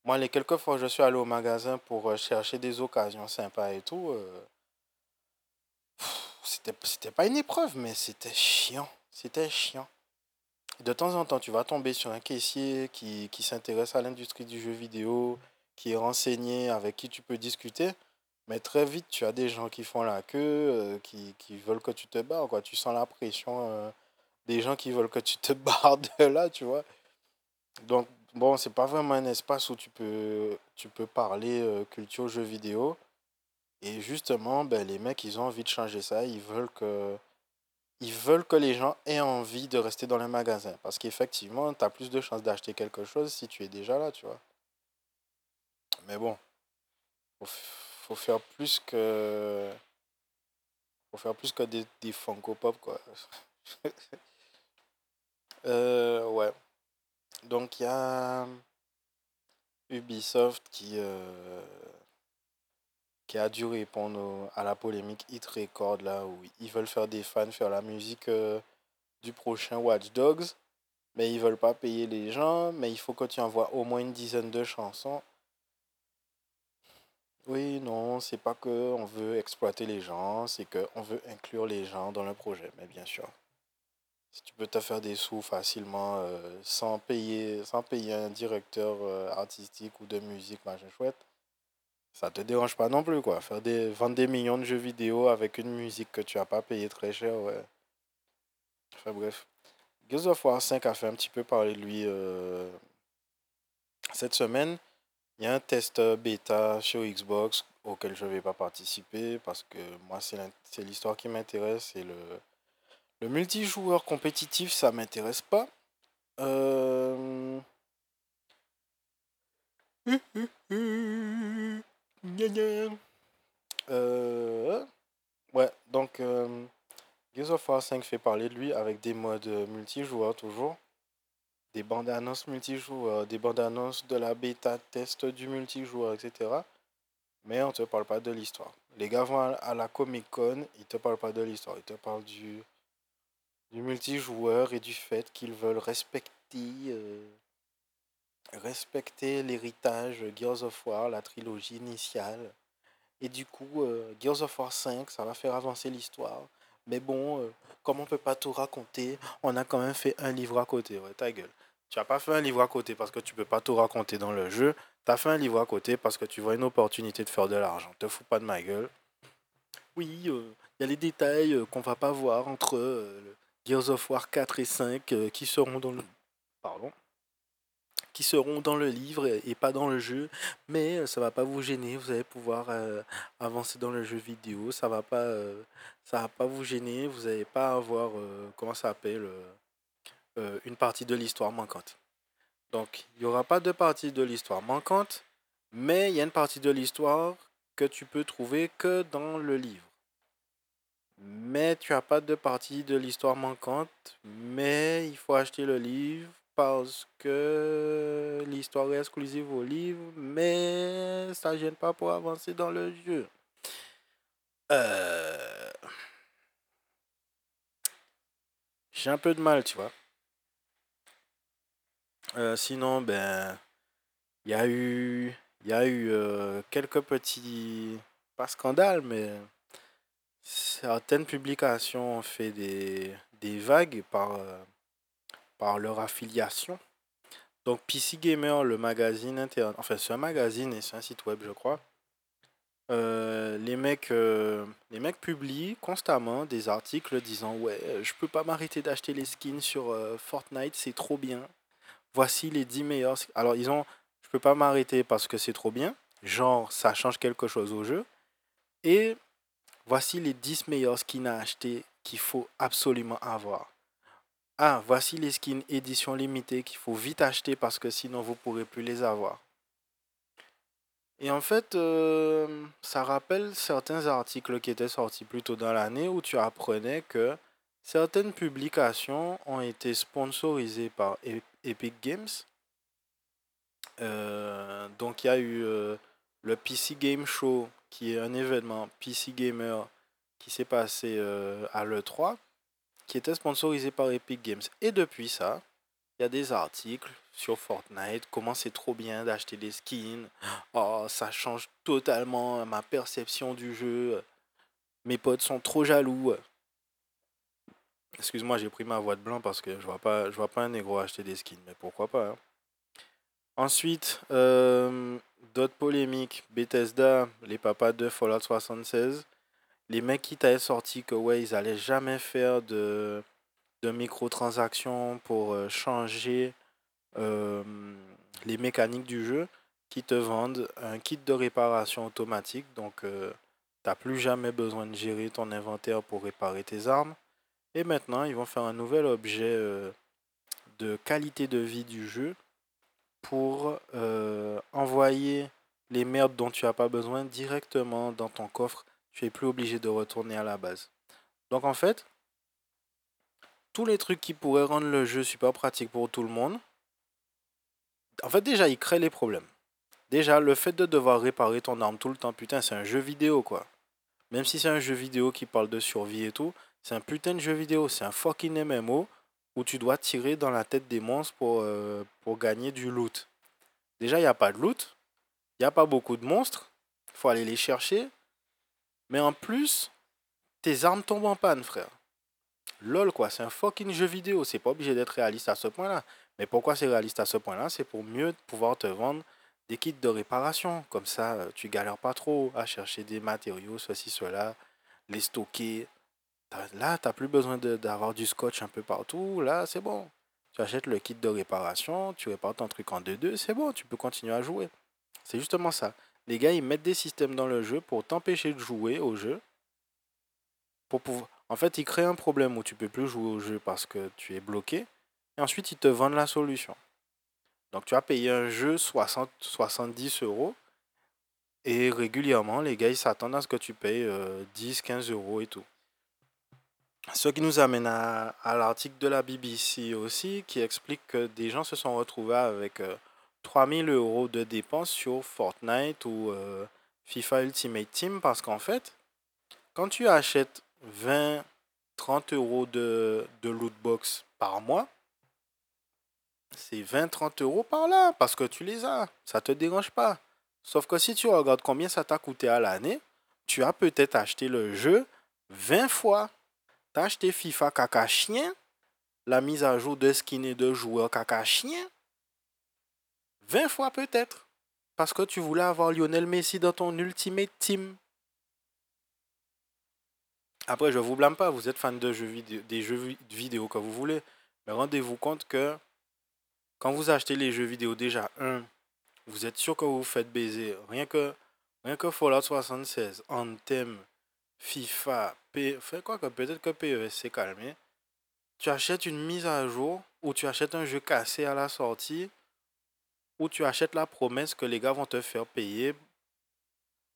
Moi, les quelques fois je suis allé au magasin pour euh, chercher des occasions sympas et tout, euh, c'était pas une épreuve, mais c'était chiant. C'était chiant. De temps en temps, tu vas tomber sur un caissier qui, qui s'intéresse à l'industrie du jeu vidéo, qui est renseigné, avec qui tu peux discuter. Mais très vite, tu as des gens qui font la queue, euh, qui, qui veulent que tu te barres, quoi. Tu sens la pression des gens qui veulent que tu te barres de là, tu vois. Donc, Bon, c'est pas vraiment un espace où tu peux, tu peux parler euh, culture jeux vidéo. Et justement, ben, les mecs, ils ont envie de changer ça. Ils veulent que, ils veulent que les gens aient envie de rester dans les magasins. Parce qu'effectivement, tu as plus de chances d'acheter quelque chose si tu es déjà là, tu vois. Mais bon, faut, faut faire plus que. Faut faire plus que des, des Funko Pop, quoi. euh, ouais. Donc il y a Ubisoft qui, euh, qui a dû répondre à la polémique Hit Record là où ils veulent faire des fans faire la musique euh, du prochain Watch Dogs mais ils veulent pas payer les gens mais il faut que tu envoies au moins une dizaine de chansons. Oui, non, c'est pas que on veut exploiter les gens, c'est que on veut inclure les gens dans le projet, mais bien sûr. Si tu peux te faire des sous facilement euh, sans, payer, sans payer un directeur euh, artistique ou de musique, machin chouette, ça te dérange pas non plus, quoi. Faire des, vendre des millions de jeux vidéo avec une musique que tu n'as pas payé très cher, ouais. Enfin bref. Gears of War 5 a fait un petit peu parler de lui euh, cette semaine. Il y a un test bêta sur Xbox auquel je ne vais pas participer parce que moi, c'est l'histoire qui m'intéresse et le, le multijoueur compétitif, ça m'intéresse pas. Euh... Euh... Ouais, donc euh... Gears of War 5 fait parler de lui avec des modes multijoueurs toujours. Des bandes annonces multijoueurs, des bandes annonces de la bêta test du multijoueur, etc. Mais on te parle pas de l'histoire. Les gars vont à la Comic Con, ils te parlent pas de l'histoire, ils te parlent du, du multijoueur et du fait qu'ils veulent respecter euh, respecter l'héritage Gears of War, la trilogie initiale. Et du coup, euh, Gears of War 5, ça va faire avancer l'histoire. Mais bon, euh, comme on peut pas tout raconter, on a quand même fait un livre à côté. Ouais, ta gueule. Tu n'as pas fait un livre à côté parce que tu peux pas tout raconter dans le jeu. Tu as fait un livre à côté parce que tu vois une opportunité de faire de l'argent. Te fous pas de ma gueule. Oui, il euh, y a les détails qu'on va pas voir entre Gears of War 4 et 5 qui seront dans le. Pardon qui seront dans le livre et pas dans le jeu, mais ça va pas vous gêner, vous allez pouvoir avancer dans le jeu vidéo, ça va pas ça va pas vous gêner, vous n'allez pas avoir comment ça s'appelle une partie de l'histoire manquante. Donc, il n'y aura pas de partie de l'histoire manquante, mais il y a une partie de l'histoire que tu peux trouver que dans le livre. Mais tu n'as pas de partie de l'histoire manquante, mais il faut acheter le livre parce que l'histoire est exclusive au livre, mais ça ne gêne pas pour avancer dans le jeu. Euh, j'ai un peu de mal, tu vois. Euh, sinon, ben, il y a eu, y a eu euh, quelques petits, pas scandales, mais certaines publications ont fait des, des vagues par, par leur affiliation. Donc PC Gamer, le magazine interne, enfin c'est un magazine et c'est un site web je crois. les, mecs, les mecs publient constamment des articles disant ouais je peux pas m'arrêter d'acheter les skins sur Fortnite, c'est trop bien voici les 10 meilleurs. Alors, ils ont, je peux pas m'arrêter parce que c'est trop bien. Genre, ça change quelque chose au jeu. Et voici les 10 meilleurs skins à acheter qu'il faut absolument avoir. Ah, voici les skins édition limitée qu'il faut vite acheter parce que sinon vous ne pourrez plus les avoir. Et en fait, euh, ça rappelle certains articles qui étaient sortis plus tôt dans l'année où tu apprenais que certaines publications ont été sponsorisées par Epic Games. Euh, donc il y a eu euh, le PC Game Show, qui est un événement PC Gamer qui s'est passé à l'E3, qui était sponsorisé par Epic Games. Et depuis ça, il y a des articles sur Fortnite, comment c'est trop bien d'acheter des skins. Oh, ça change totalement ma perception du jeu. Mes potes sont trop jaloux. Excuse-moi, j'ai pris ma voix de blanc parce que je vois pas, je vois pas un négro acheter des skins, mais pourquoi pas. Hein. Ensuite, euh, d'autres polémiques. Bethesda, les papas de Fallout 76. Les mecs qui t'avaient sorti que ouais, ils allaient jamais faire de, de microtransactions pour euh, changer euh, les mécaniques du jeu, qui te vendent un kit de réparation automatique. Donc, tu n'as plus jamais besoin de gérer ton inventaire pour réparer tes armes. Et maintenant, ils vont faire un nouvel objet euh, de qualité de vie du jeu pour euh, envoyer les merdes dont tu n'as pas besoin directement dans ton coffre. Tu n'es plus obligé de retourner à la base. Donc en fait, tous les trucs qui pourraient rendre le jeu super pratique pour tout le monde, en fait déjà, ils créent les problèmes. Déjà, le fait de devoir réparer ton arme tout le temps, putain, c'est un jeu vidéo quoi. Même si c'est un jeu vidéo qui parle de survie et tout, c'est un putain de jeu vidéo, c'est un fucking MMO où tu dois tirer dans la tête des monstres pour, euh, pour gagner du loot. Déjà, il n'y a pas de loot, il n'y a pas beaucoup de monstres, il faut aller les chercher. Mais en plus, tes armes tombent en panne, frère. Lol, quoi, c'est un fucking jeu vidéo, c'est pas obligé d'être réaliste à ce point-là. Mais pourquoi c'est réaliste à ce point-là? C'est pour mieux pouvoir te vendre des kits de réparation. Comme ça, euh, tu galères pas trop à chercher des matériaux, ceci, cela, les stocker, Là, tu n'as plus besoin d'avoir du scotch un peu partout. Là, c'est bon. Tu achètes le kit de réparation, tu répares ton truc en 2-2, c'est bon, tu peux continuer à jouer. C'est justement ça. Les gars, ils mettent des systèmes dans le jeu pour t'empêcher de jouer au jeu. En fait, ils créent un problème où tu peux plus jouer au jeu parce que tu es bloqué. Et ensuite, ils te vendent la solution. Donc, tu as payé un jeu 60, 70 euros. Et régulièrement, les gars, ils s'attendent à ce que tu payes 10, euh, 15 euros et tout. Ce qui nous amène à, l'article de la BBC aussi, qui explique que des gens se sont retrouvés avec 3000 euh, euros de dépenses sur Fortnite ou euh, FIFA Ultimate Team, parce qu'en fait, quand tu achètes 20, 30 euros de, de loot box par mois, c'est 20-30 euros par là, parce que tu les as. Ça te dérange pas. Sauf que si tu regardes combien ça t'a coûté à l'année, tu as peut-être acheté le jeu 20 fois. Tu as acheté FIFA caca chien, la mise à jour de skin et de joueurs caca chien. 20 fois peut-être. Parce que tu voulais avoir Lionel Messi dans ton Ultimate Team. Après, je ne vous blâme pas, vous êtes fan de jeux vidéo, des jeux vidéo que vous voulez. Mais rendez-vous compte que quand vous achetez les jeux vidéo, déjà, un, vous êtes sûr que vous vous faites baiser. Rien que, rien que Fallout 76, Anthem, FIFA, P... Fait quoi que peut-être que PES s'est calmé. Tu achètes une mise à jour ou tu achètes un jeu cassé à la sortie ou tu achètes la promesse que les gars vont te faire payer.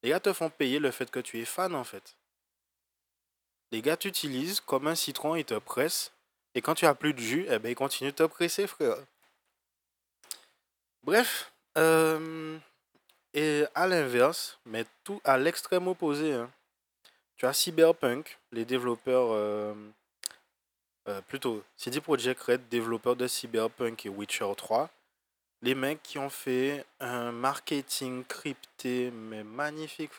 Les gars te font payer le fait que tu es fan en fait. Les gars t'utilisent comme un citron, ils te pressent. Et quand tu as plus de jus, eh ben, ils continuent de te presser, frère. Bref. Euh, et à l'inverse, mais tout à l'extrême opposé, hein, tu as Cyberpunk, les développeurs. Euh, euh, plutôt, CD Projekt Red, développeurs de Cyberpunk et Witcher 3 les mecs qui ont fait un marketing crypté, mais magnifique.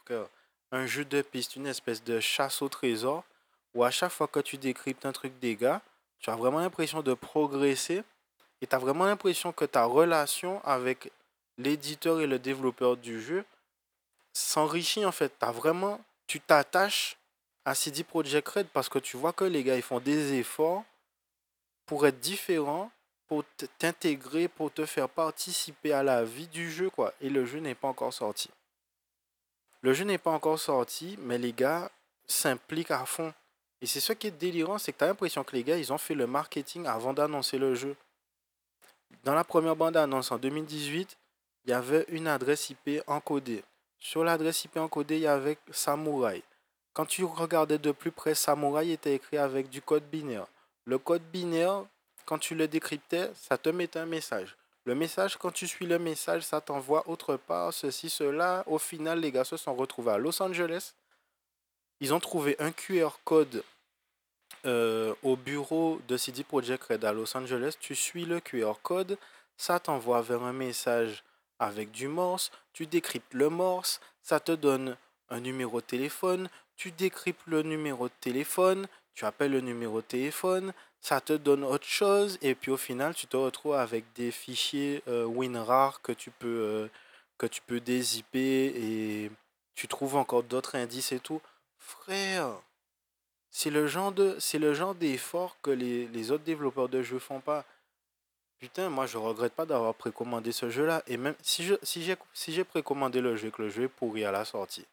Un jeu de piste, une espèce de chasse au trésor, où à chaque fois que tu décryptes un truc des gars, tu as vraiment l'impression de progresser et tu as vraiment l'impression que ta relation avec l'éditeur et le développeur du jeu s'enrichit en fait. As vraiment, tu t'attaches à CD Projekt Red parce que tu vois que les gars ils font des efforts pour être différents pour t'intégrer, pour te faire participer à la vie du jeu, quoi. Et le jeu n'est pas encore sorti. Le jeu n'est pas encore sorti, mais les gars s'impliquent à fond. Et c'est ce qui est délirant, c'est que tu as l'impression que les gars, ils ont fait le marketing avant d'annoncer le jeu. Dans la première bande-annonce en 2018, il y avait une adresse IP encodée. Sur l'adresse IP encodée, il y avait Samurai. Quand tu regardais de plus près, Samurai était écrit avec du code binaire. Le code binaire, quand tu le décryptais, ça te mettait un message. Le message, quand tu suis le message, ça t'envoie autre part, ceci, cela. Au final, les gars se sont retrouvés à Los Angeles. Ils ont trouvé un QR code euh, au bureau de CD Projekt Red à Los Angeles. Tu suis le QR code, ça t'envoie vers un message avec du morse. Tu décryptes le morse, ça te donne un numéro de téléphone. Tu décryptes le numéro de téléphone, tu appelles le numéro de téléphone, ça te donne autre chose et puis au final tu te retrouves avec des fichiers euh, WinRAR que tu peux euh, que tu peux dézipper et tu trouves encore d'autres indices et tout. Frère c'est le genre de c'est le genre d'effort que les, les, autres développeurs de jeux font pas. Putain moi je regrette pas d'avoir précommandé ce jeu là et même si je si j'ai si j'ai précommandé le jeu que le jeu est pourri à la sortie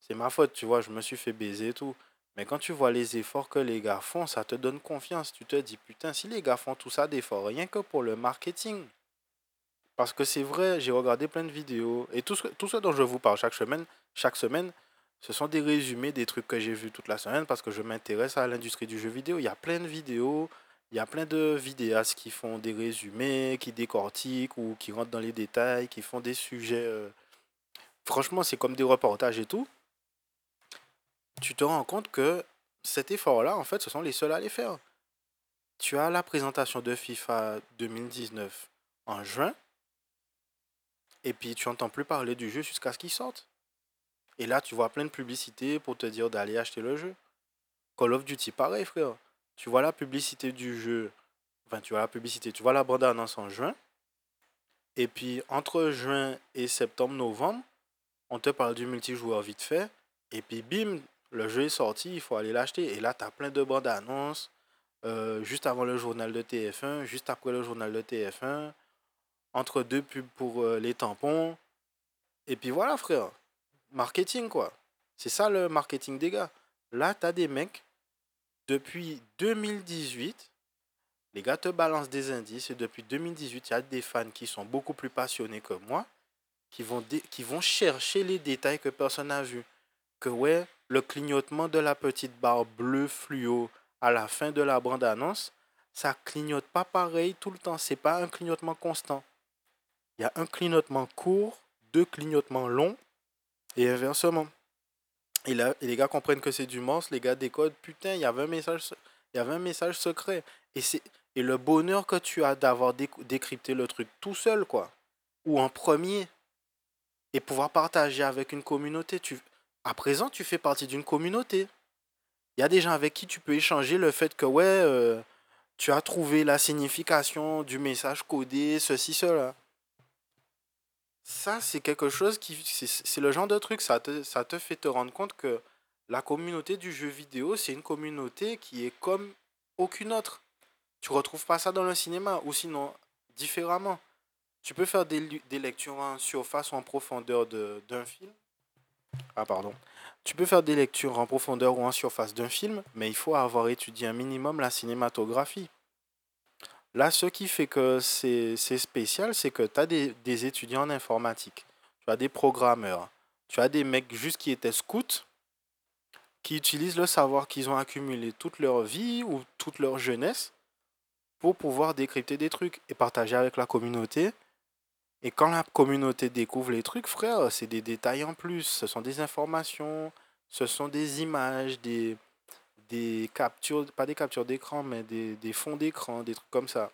c'est ma faute tu vois je me suis fait baiser et tout mais quand tu vois les efforts que les gars font, ça te donne confiance. Tu te dis, putain, si les gars font tout ça d'efforts, rien que pour le marketing. Parce que c'est vrai, j'ai regardé plein de vidéos. Et tout ce, tout ce dont je vous parle chaque semaine, chaque semaine, ce sont des résumés des trucs que j'ai vus toute la semaine parce que je m'intéresse à l'industrie du jeu vidéo. Il y a plein de vidéos, il y a plein de vidéastes qui font des résumés, qui décortiquent ou qui rentrent dans les détails, qui font des sujets. Euh, franchement, c'est comme des reportages et tout tu te rends compte que cet effort-là, en fait, ce sont les seuls à les faire. Tu as la présentation de FIFA 2019 en juin, et puis tu n'entends plus parler du jeu jusqu'à ce qu'il sorte. Et là, tu vois plein de publicités pour te dire d'aller acheter le jeu. Call of Duty, pareil, frère. Tu vois la publicité du jeu, enfin, tu vois la publicité, tu vois la bande-annonce en juin, et puis entre juin et septembre-novembre, on te parle du multijoueur vite fait, et puis bim, le jeu est sorti, il faut aller l'acheter. Et là, tu as plein de bandes annonces. Euh, juste avant le journal de TF1, juste après le journal de TF1, entre deux pubs pour euh, les tampons. Et puis voilà, frère. Marketing, quoi. C'est ça le marketing des gars. Là, tu as des mecs, depuis 2018, les gars te balancent des indices. Et depuis 2018, il y a des fans qui sont beaucoup plus passionnés que moi, qui vont, qui vont chercher les détails que personne n'a vu. Que ouais, le clignotement de la petite barre bleue fluo à la fin de la bande-annonce, ça clignote pas pareil tout le temps. C'est pas un clignotement constant. Il y a un clignotement court, deux clignotements longs et inversement. Et, là, les gars comprennent que c'est du monstre, les gars décodent, putain, il y avait un message, secret. Et, et le bonheur que tu as d'avoir décrypté le truc tout seul, quoi, ou en premier, et pouvoir partager avec une communauté. À présent, tu fais partie d'une communauté. Il y a des gens avec qui tu peux échanger le fait que, ouais, euh, tu as trouvé la signification du message codé, ceci, cela. Ça, c'est quelque chose qui. C'est le genre de truc, ça te, ça te fait te rendre compte que la communauté du jeu vidéo, c'est une communauté qui est comme aucune autre. Tu retrouves pas ça dans le cinéma, ou sinon différemment. Tu peux faire des, des lectures en surface ou en profondeur d'un film. Ah, pardon. Tu peux faire des lectures en profondeur ou en surface d'un film, mais il faut avoir étudié un minimum la cinématographie. Là, ce qui fait que c'est spécial, c'est que tu as des, des, étudiants en informatique, tu as des programmeurs, tu as des mecs juste qui étaient scouts, qui utilisent le savoir qu'ils ont accumulé toute leur vie ou toute leur jeunesse pour pouvoir décrypter des trucs et partager avec la communauté. Et quand la communauté découvre les trucs, frère, c'est des détails en plus. Ce sont des informations, ce sont des images, des, des captures, pas des captures d'écran, mais des, des fonds d'écran, des trucs comme ça,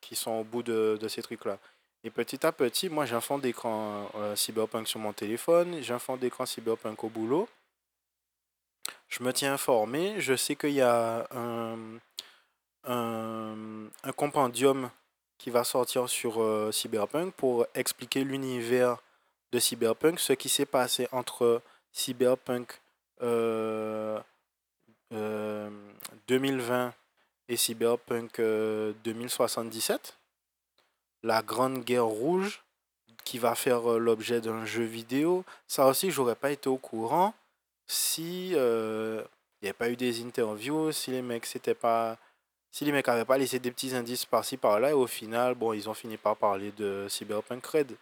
qui sont au bout de, de ces trucs-là. Et petit à petit, moi j'ai un fond d'écran euh, Cyberpunk sur mon téléphone, j'ai un fond d'écran Cyberpunk au boulot. Je me tiens informé, je sais qu'il y a un, un, un, compendium qui va sortir sur euh, Cyberpunk pour expliquer l'univers de Cyberpunk, ce qui s'est passé entre Cyberpunk 2020 euh, et Cyberpunk 2077. Euh, La Grande Guerre Rouge qui va faire l'objet d'un jeu vidéo. Ça aussi, j'aurais pas été au courant si il n'y avait pas eu des interviews, si les mecs s'étaient pas si les mecs n'avaient pas laissé des petits indices par-ci par-là, au final, bon, ils ont fini par parler de Cyberpunk Red.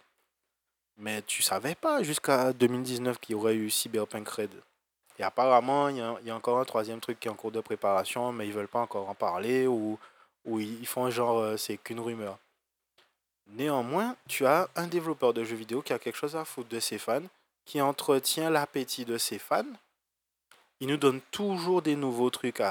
Mais tu savais pas jusqu'à 2019 qu'il y aurait eu Cyberpunk Red. Et apparemment, il y, a, encore un troisième truc qui est en cours de préparation, mais ils veulent pas encore en parler, ou, ou ils font genre, euh, c'est qu'une rumeur. Néanmoins, tu as un développeur de jeux vidéo qui a quelque chose à foutre de ses fans, qui entretient l'appétit de ses fans, ils nous donnent toujours des nouveaux trucs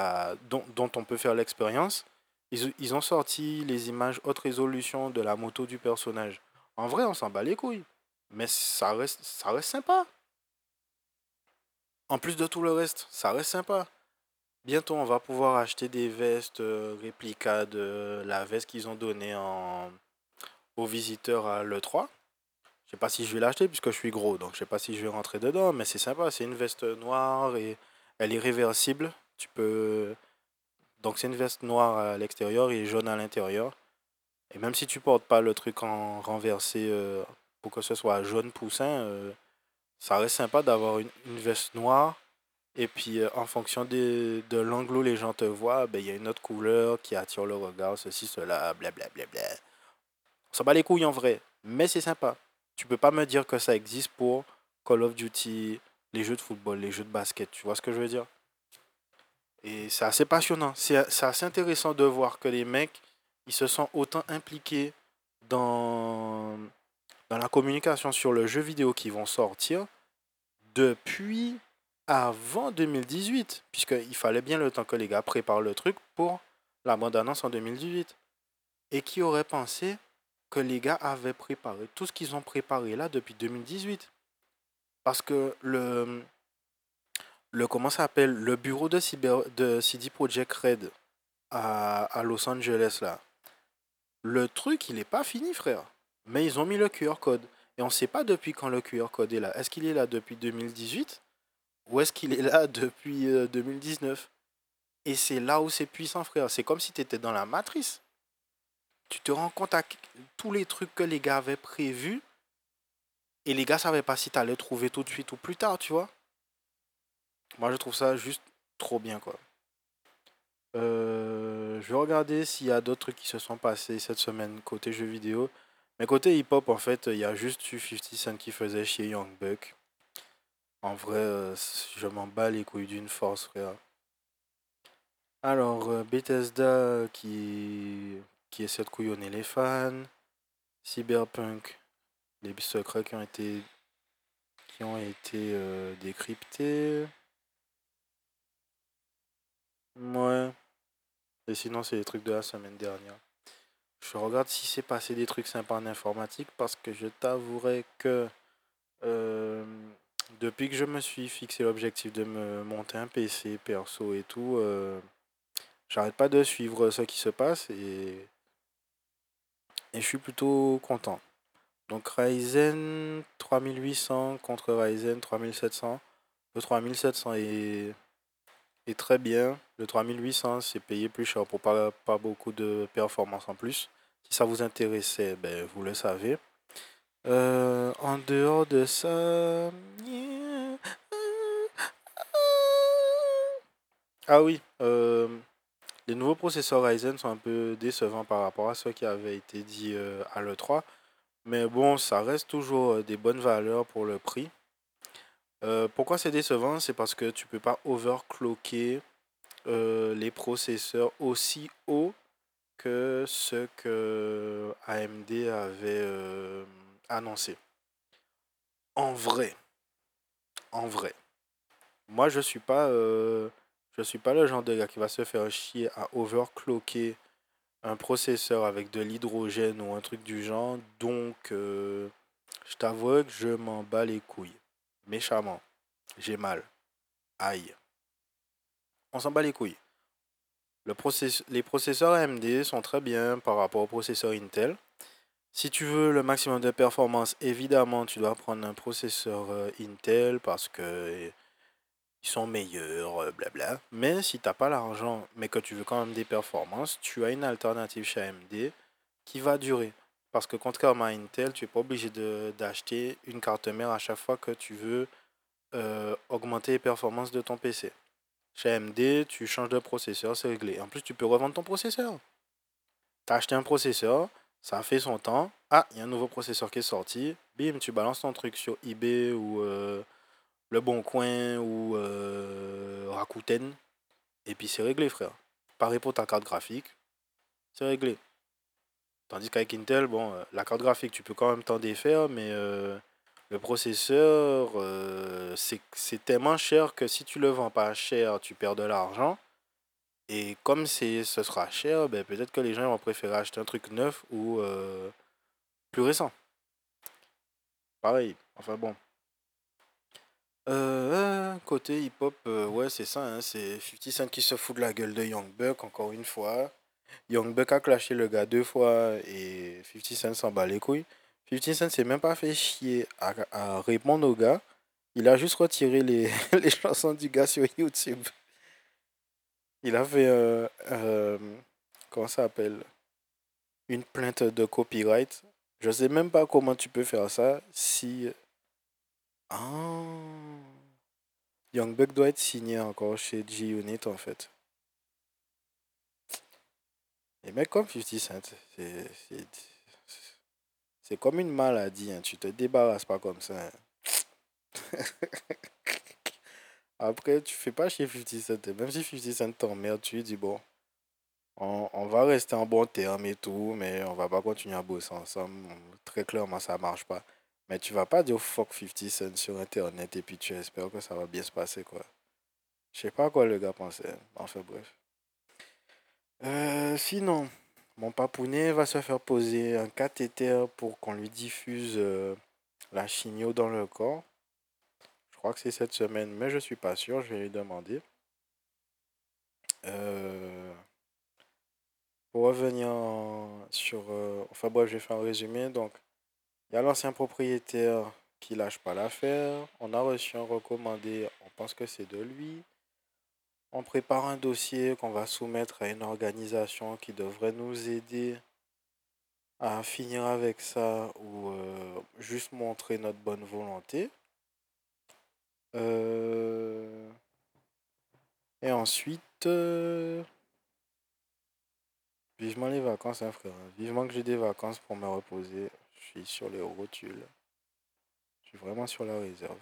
dont, on peut faire l'expérience. Ils, ont sorti les images haute résolution de la moto du personnage. En vrai, on s'en bat les couilles. Mais ça reste, ça reste sympa. En plus de tout le reste, ça reste sympa. Bientôt, on va pouvoir acheter des vestes euh, réplicas de la veste qu'ils ont donnée aux visiteurs à l'E3. Je sais pas si je vais l'acheter puisque je suis gros, donc je sais pas si je vais rentrer dedans, mais c'est sympa. C'est une veste noire et elle est réversible. Tu peux. Donc c'est une veste noire à l'extérieur et jaune à l'intérieur. Et même si tu portes pas le truc en renversé euh, pour que ce soit jaune poussin, euh, ça reste sympa d'avoir une, veste noire. Et puis euh, en fonction de, l'angle où les gens te voient, ben, il y a une autre couleur qui attire le regard, ceci, cela, blablabla. On s'en bat les couilles en vrai, mais c'est sympa. Tu peux pas me dire que ça existe pour Call of Duty, les jeux de football, les jeux de basket, tu vois ce que je veux dire? Et c'est assez passionnant, c'est assez intéressant de voir que les mecs, ils se sont autant impliqués dans, dans la communication sur le jeu vidéo qui vont sortir depuis avant 2018, puisqu'il fallait bien le temps que les gars préparent le truc pour la bande-annonce en 2018. Et qui aurait pensé que les gars avaient préparé tout ce qu'ils ont préparé là depuis 2018 parce que le, le comment ça s'appelle? Le bureau de CD Projekt Red à, à, Los Angeles là. Le truc, il n'est pas fini, frère. Mais ils ont mis le QR code et on ne sait pas depuis quand le QR code est là. Est-ce qu'il est là depuis 2018 ou est-ce qu'il est là depuis 2019 euh, Et c'est là où c'est puissant, frère. C'est comme si tu étais dans la matrice. Tu te rends compte à tous les trucs que les gars avaient prévus et les gars savaient pas si tu allais trouver tout de suite ou plus tard, tu vois. Moi, je trouve ça juste trop bien, quoi. Euh, je vais regarder s'il y a d'autres trucs qui se sont passés cette semaine côté jeux vidéo. Mais côté hip-hop, en fait, il y a juste eu 50 Cent qui faisait chier Young Buck. En vrai, euh, je m'en bats les couilles d'une force, frère. Alors, euh, Bethesda qui, qui essaie de couillonner les. Cyberpunk les secrets qui ont été qui ont été euh, décryptés. Ouais. Et sinon, c'est les trucs de la semaine dernière. Je regarde si c'est passé des trucs sympas en informatique parce que je t'avouerai que euh, depuis que je me suis fixé l'objectif de me monter un PC perso et tout, euh, j'arrête pas de suivre ce qui se passe et, et je suis plutôt content. Donc Ryzen 3800 contre Ryzen 3700. Le 3700 est, très bien. Le 3800, c'est payé plus cher pour pas, pas beaucoup de performance en plus. Si ça vous intéressait, ben, vous le savez. Euh, en dehors de ça... Ah oui, euh, les nouveaux processeurs Ryzen sont un peu décevants par rapport à ce qui avait été dit euh, à l'E3. Mais bon, ça reste toujours des bonnes valeurs pour le prix. pourquoi c'est décevant? C'est parce que tu peux pas overclocker les processeurs aussi haut que ce que AMD avait annoncé. En vrai, en vrai, moi je suis pas, euh, suis pas le genre de gars qui va se faire chier à overclocker un processeur avec de l'hydrogène ou un truc du genre. Donc, euh, je t'avoue que je m'en bats les couilles. Méchamment. J'ai mal. Aïe. On s'en bat les couilles. Le les processeurs AMD sont très bien par rapport aux processeurs Intel. Si tu veux le maximum de performance, évidemment, tu dois prendre un processeur euh, Intel parce que sont meilleurs, euh, blabla. Mais si tu n'as pas l'argent, mais que tu veux quand même des performances, tu as une alternative chez AMD qui va durer. Parce que contrairement à Intel, tu n'es pas obligé d'acheter une carte mère à chaque fois que tu veux augmenter les performances de ton PC. Chez AMD, tu changes de processeur, c'est réglé. En plus, tu peux revendre ton processeur. Tu as acheté un processeur, ça a fait son temps. Ah, il y a un nouveau processeur qui est sorti. Bim, tu balances ton truc sur eBay ou euh, Le Bon Coin ou euh, Rakuten. Et puis c'est réglé, frère. Pareil pour ta carte graphique. C'est réglé. Tandis qu'avec Intel, bon, euh, la carte graphique, tu peux quand même t'en défaire, mais le processeur, c'est tellement cher que si tu le vends pas cher, tu perds de l'argent. Et comme ce sera cher, ben peut-être que les gens vont préférer acheter un truc neuf ou euh, plus récent. Pareil, enfin bon. Euh, côté hip-hop, euh, ouais, c'est ça, hein, c'est 50 Cent qui se fout de la gueule de Young Buck encore une fois. Young Buck a clashé le gars deux fois et 50 Cent s'en bat les couilles. 50 Cent s'est même pas fait chier à, répondre au gars. Il a juste retiré les, les chansons du gars sur YouTube. Il avait, euh, euh, comment ça s'appelle? Une plainte de copyright. Je sais même pas comment tu peux faire ça si... Ah Young Buck doit être signé encore chez G-Unit en fait. Et mec comme 50 Cent, c'est comme une maladie, hein. tu te débarrasses pas comme ça. Hein. Après, tu fais pas chez 50 Cent. Même si 50 Cent t'emmerde, tu dis bon, on, on, va rester en bon terme et tout, mais on va pas continuer à bosser ensemble. Très clairement, ça marche pas. Mais tu vas pas dire fuck 50 Cent sur internet et puis tu espères que ça va bien se passer, quoi. Je sais pas quoi le gars pensait. Enfin, bref. Euh, sinon, mon papounet va se faire poser un cathéter pour qu'on lui diffuse euh, la chigno dans le corps crois que c'est cette semaine, mais je suis pas sûr, je vais lui demander. Euh, pour revenir sur... Enfin bref, je vais faire un résumé. Donc, il y a l'ancien propriétaire qui lâche pas l'affaire. On a reçu un recommandé, on pense que c'est de lui. On prépare un dossier qu'on va soumettre à une organisation qui devrait nous aider à finir avec ça ou euh, juste montrer notre bonne volonté. Euh, et ensuite, euh, vivement les vacances, hein, frère. Vivement que j'ai des vacances pour me reposer. Je suis sur les rotules. Je suis vraiment sur la réserve.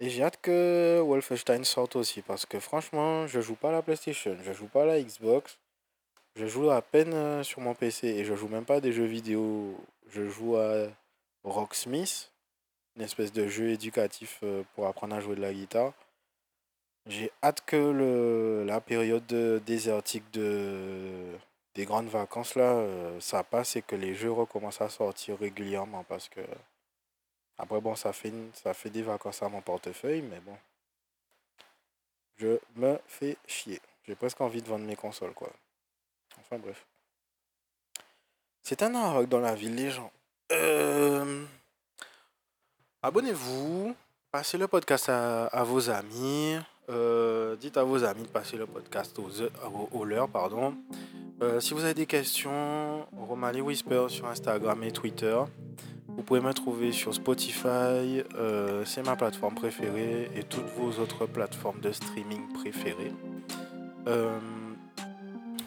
Et j'ai hâte que Wolfenstein sorte aussi parce que franchement, je joue pas à la PlayStation, je joue pas à la Xbox. Je joue à peine euh, sur mon PC et je joue même pas à des jeux vidéo. Je joue à Rocksmith une espèce de jeu éducatif euh, pour apprendre à jouer de la guitare. J'ai hâte que le, la période désertique de, des grandes vacances, là, euh, ça passe et que les jeux recommencent à sortir régulièrement parce que après, bon, ça fait, ça fait des vacances à mon portefeuille, mais bon. Je me fais chier. J'ai presque envie de vendre mes consoles, quoi. Enfin, bref. C'est un Maroc dans la ville, les gens. Euh, abonnez-vous. Passez le podcast à, vos amis. Euh, dites à vos amis de passer le podcast aux, aux, leurs, pardon. Euh, si vous avez des questions, Romali Whisper sur Instagram et Twitter. Vous pouvez me trouver sur Spotify, euh, c'est ma plateforme préférée, et toutes vos autres plateformes de streaming préférées. Euh,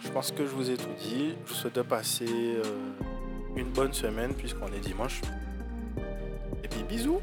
je pense que je vous ai tout dit. Je vous souhaite de passer une bonne semaine puisqu'on est dimanche. Et puis bisous